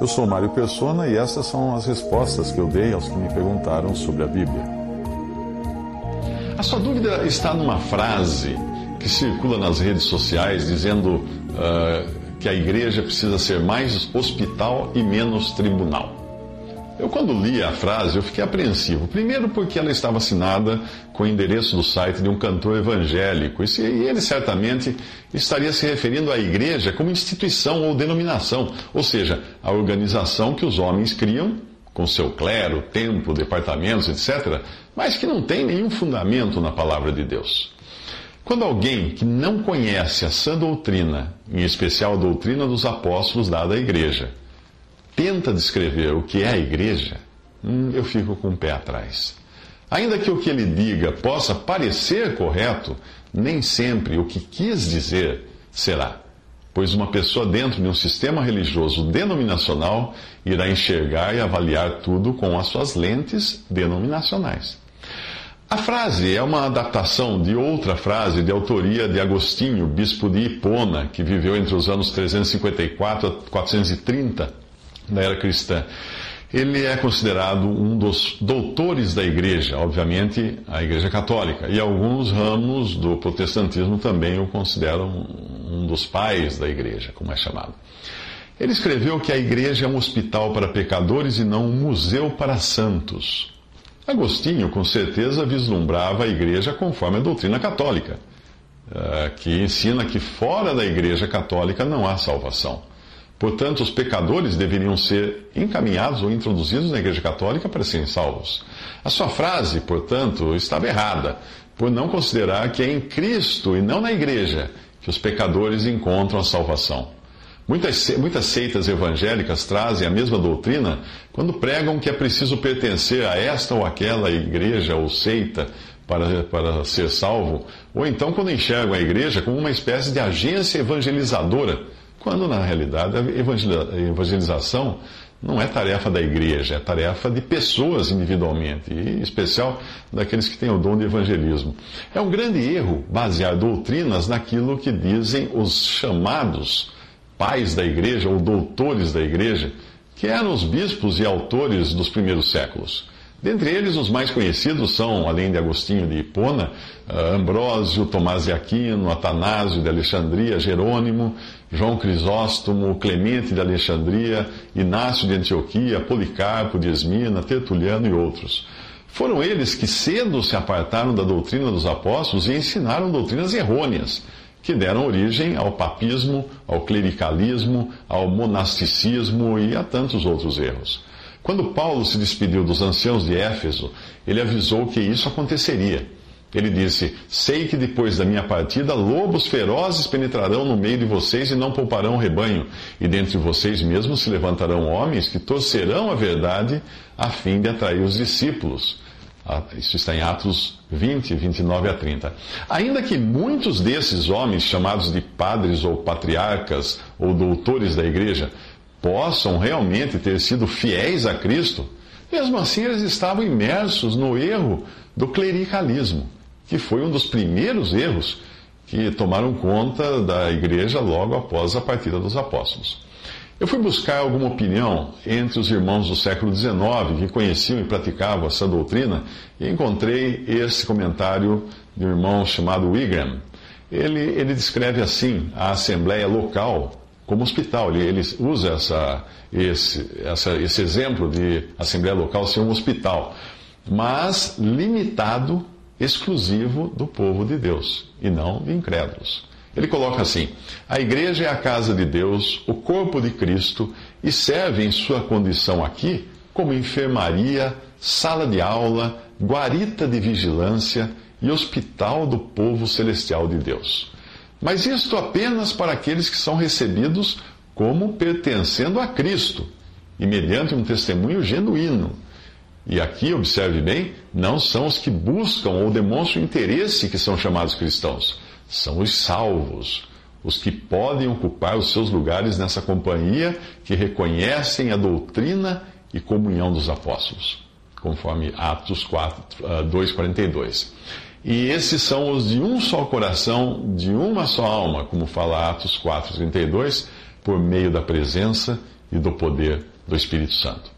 Eu sou Mário Persona e essas são as respostas que eu dei aos que me perguntaram sobre a Bíblia. A sua dúvida está numa frase que circula nas redes sociais dizendo. Uh, que a igreja precisa ser mais hospital e menos tribunal. Eu, quando li a frase, eu fiquei apreensivo. Primeiro, porque ela estava assinada com o endereço do site de um cantor evangélico, e ele certamente estaria se referindo à igreja como instituição ou denominação, ou seja, a organização que os homens criam com seu clero, templo, departamentos, etc., mas que não tem nenhum fundamento na palavra de Deus. Quando alguém que não conhece a sã doutrina, em especial a doutrina dos apóstolos dada à igreja, tenta descrever o que é a igreja, hum, eu fico com o pé atrás. Ainda que o que ele diga possa parecer correto, nem sempre o que quis dizer será. Pois uma pessoa dentro de um sistema religioso denominacional irá enxergar e avaliar tudo com as suas lentes denominacionais. A frase é uma adaptação de outra frase de autoria de Agostinho, bispo de Hipona, que viveu entre os anos 354 a 430 da era cristã. Ele é considerado um dos doutores da igreja, obviamente a igreja católica, e alguns ramos do protestantismo também o consideram um dos pais da igreja, como é chamado. Ele escreveu que a igreja é um hospital para pecadores e não um museu para santos. Agostinho, com certeza, vislumbrava a igreja conforme a doutrina católica, eh, que ensina que fora da igreja católica não há salvação. Portanto, os pecadores deveriam ser encaminhados ou introduzidos na igreja católica para serem salvos. A sua frase, portanto, estava errada, por não considerar que é em Cristo e não na igreja que os pecadores encontram a salvação. Muitas, muitas seitas evangélicas trazem a mesma doutrina quando pregam que é preciso pertencer a esta ou aquela igreja ou seita para, para ser salvo, ou então quando enxergam a igreja como uma espécie de agência evangelizadora, quando na realidade a evangelização não é tarefa da igreja, é tarefa de pessoas individualmente, e em especial daqueles que têm o dom de evangelismo. É um grande erro basear doutrinas naquilo que dizem os chamados pais da igreja ou doutores da igreja, que eram os bispos e autores dos primeiros séculos. Dentre eles, os mais conhecidos são, além de Agostinho de Hipona, ah, Ambrósio, Tomás de Aquino, Atanásio de Alexandria, Jerônimo, João Crisóstomo, Clemente de Alexandria, Inácio de Antioquia, Policarpo de Esmina, Tertuliano e outros. Foram eles que cedo se apartaram da doutrina dos apóstolos e ensinaram doutrinas errôneas que deram origem ao papismo, ao clericalismo, ao monasticismo e a tantos outros erros. Quando Paulo se despediu dos anciãos de Éfeso, ele avisou que isso aconteceria. Ele disse: Sei que depois da minha partida, lobos ferozes penetrarão no meio de vocês e não pouparão o rebanho, e dentre vocês mesmos se levantarão homens que torcerão a verdade a fim de atrair os discípulos. Ah, isso está em Atos 20, 29 a 30. Ainda que muitos desses homens, chamados de padres ou patriarcas ou doutores da igreja, possam realmente ter sido fiéis a Cristo, mesmo assim eles estavam imersos no erro do clericalismo, que foi um dos primeiros erros que tomaram conta da igreja logo após a partida dos apóstolos. Eu fui buscar alguma opinião entre os irmãos do século XIX que conheciam e praticavam essa doutrina e encontrei esse comentário de um irmão chamado Wigram. Ele, ele descreve assim a assembleia local como hospital. Ele, ele usa essa, esse, essa, esse exemplo de assembleia local ser um hospital, mas limitado, exclusivo do povo de Deus e não de incrédulos. Ele coloca assim: a igreja é a casa de Deus, o corpo de Cristo, e serve em sua condição aqui como enfermaria, sala de aula, guarita de vigilância e hospital do povo celestial de Deus. Mas isto apenas para aqueles que são recebidos como pertencendo a Cristo e mediante um testemunho genuíno. E aqui, observe bem, não são os que buscam ou demonstram interesse que são chamados cristãos, são os salvos, os que podem ocupar os seus lugares nessa companhia que reconhecem a doutrina e comunhão dos apóstolos, conforme Atos 4, 2,42. E esses são os de um só coração, de uma só alma, como fala Atos 4,32, por meio da presença e do poder do Espírito Santo.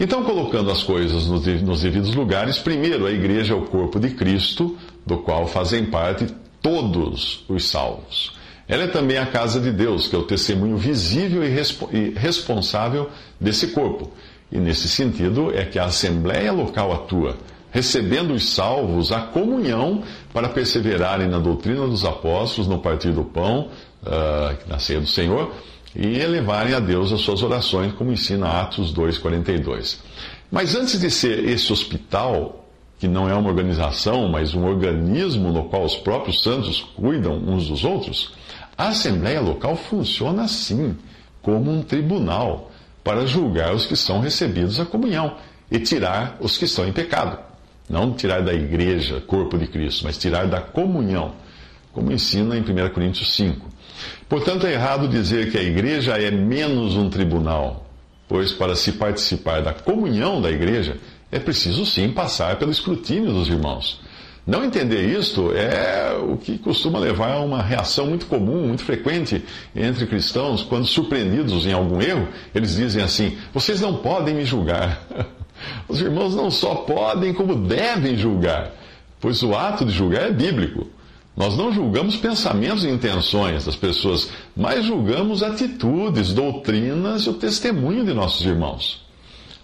Então, colocando as coisas nos devidos lugares, primeiro, a igreja é o corpo de Cristo, do qual fazem parte todos os salvos. Ela é também a casa de Deus, que é o testemunho visível e responsável desse corpo. E nesse sentido é que a Assembleia local atua, recebendo os salvos a comunhão para perseverarem na doutrina dos apóstolos, no partir do pão, uh, na ceia do Senhor e elevarem a Deus as suas orações, como ensina Atos 2,42. Mas antes de ser esse hospital, que não é uma organização, mas um organismo no qual os próprios santos cuidam uns dos outros, a Assembleia Local funciona assim, como um tribunal, para julgar os que são recebidos à comunhão e tirar os que estão em pecado. Não tirar da igreja, corpo de Cristo, mas tirar da comunhão, como ensina em 1 Coríntios 5. Portanto, é errado dizer que a igreja é menos um tribunal, pois para se participar da comunhão da igreja é preciso sim passar pelo escrutínio dos irmãos. Não entender isto é o que costuma levar a uma reação muito comum, muito frequente entre cristãos, quando surpreendidos em algum erro, eles dizem assim: vocês não podem me julgar. Os irmãos não só podem, como devem julgar, pois o ato de julgar é bíblico. Nós não julgamos pensamentos e intenções das pessoas, mas julgamos atitudes, doutrinas e o testemunho de nossos irmãos.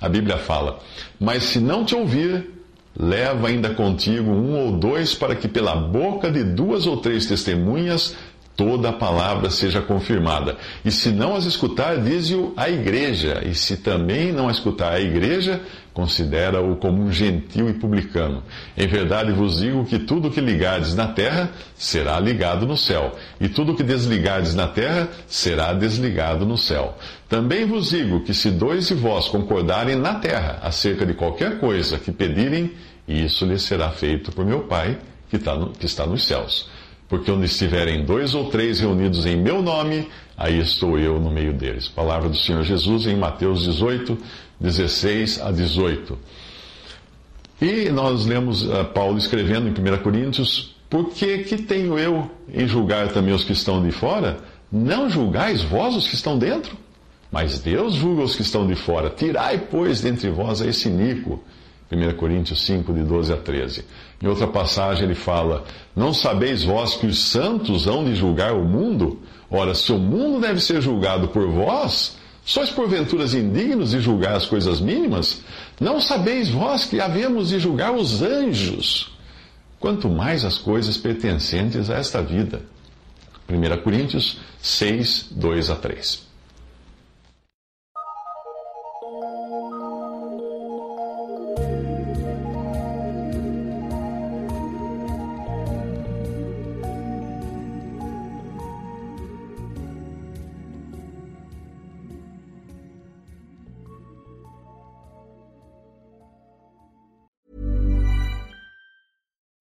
A Bíblia fala: Mas se não te ouvir, leva ainda contigo um ou dois, para que pela boca de duas ou três testemunhas toda a palavra seja confirmada. E se não as escutar, dize-o à igreja. E se também não a escutar a igreja, considera-o como um gentil e publicano. Em verdade vos digo que tudo que ligardes na terra será ligado no céu, e tudo que desligardes na terra será desligado no céu. Também vos digo que se dois de vós concordarem na terra acerca de qualquer coisa que pedirem, isso lhes será feito por meu Pai que está, no, que está nos céus. Porque onde estiverem dois ou três reunidos em meu nome, aí estou eu no meio deles. Palavra do Senhor Jesus em Mateus 18, 16 a 18. E nós lemos uh, Paulo escrevendo em 1 Coríntios: Por que, que tenho eu em julgar também os que estão de fora? Não julgais vós os que estão dentro? Mas Deus julga os que estão de fora. Tirai, pois, dentre vós a esse Nico. 1 Coríntios 5, de 12 a 13. Em outra passagem ele fala: Não sabeis vós que os santos hão de julgar o mundo? Ora, se o mundo deve ser julgado por vós, sois porventuras indignos de julgar as coisas mínimas? Não sabeis vós que havemos de julgar os anjos? Quanto mais as coisas pertencentes a esta vida. 1 Coríntios 6, 2 a 3.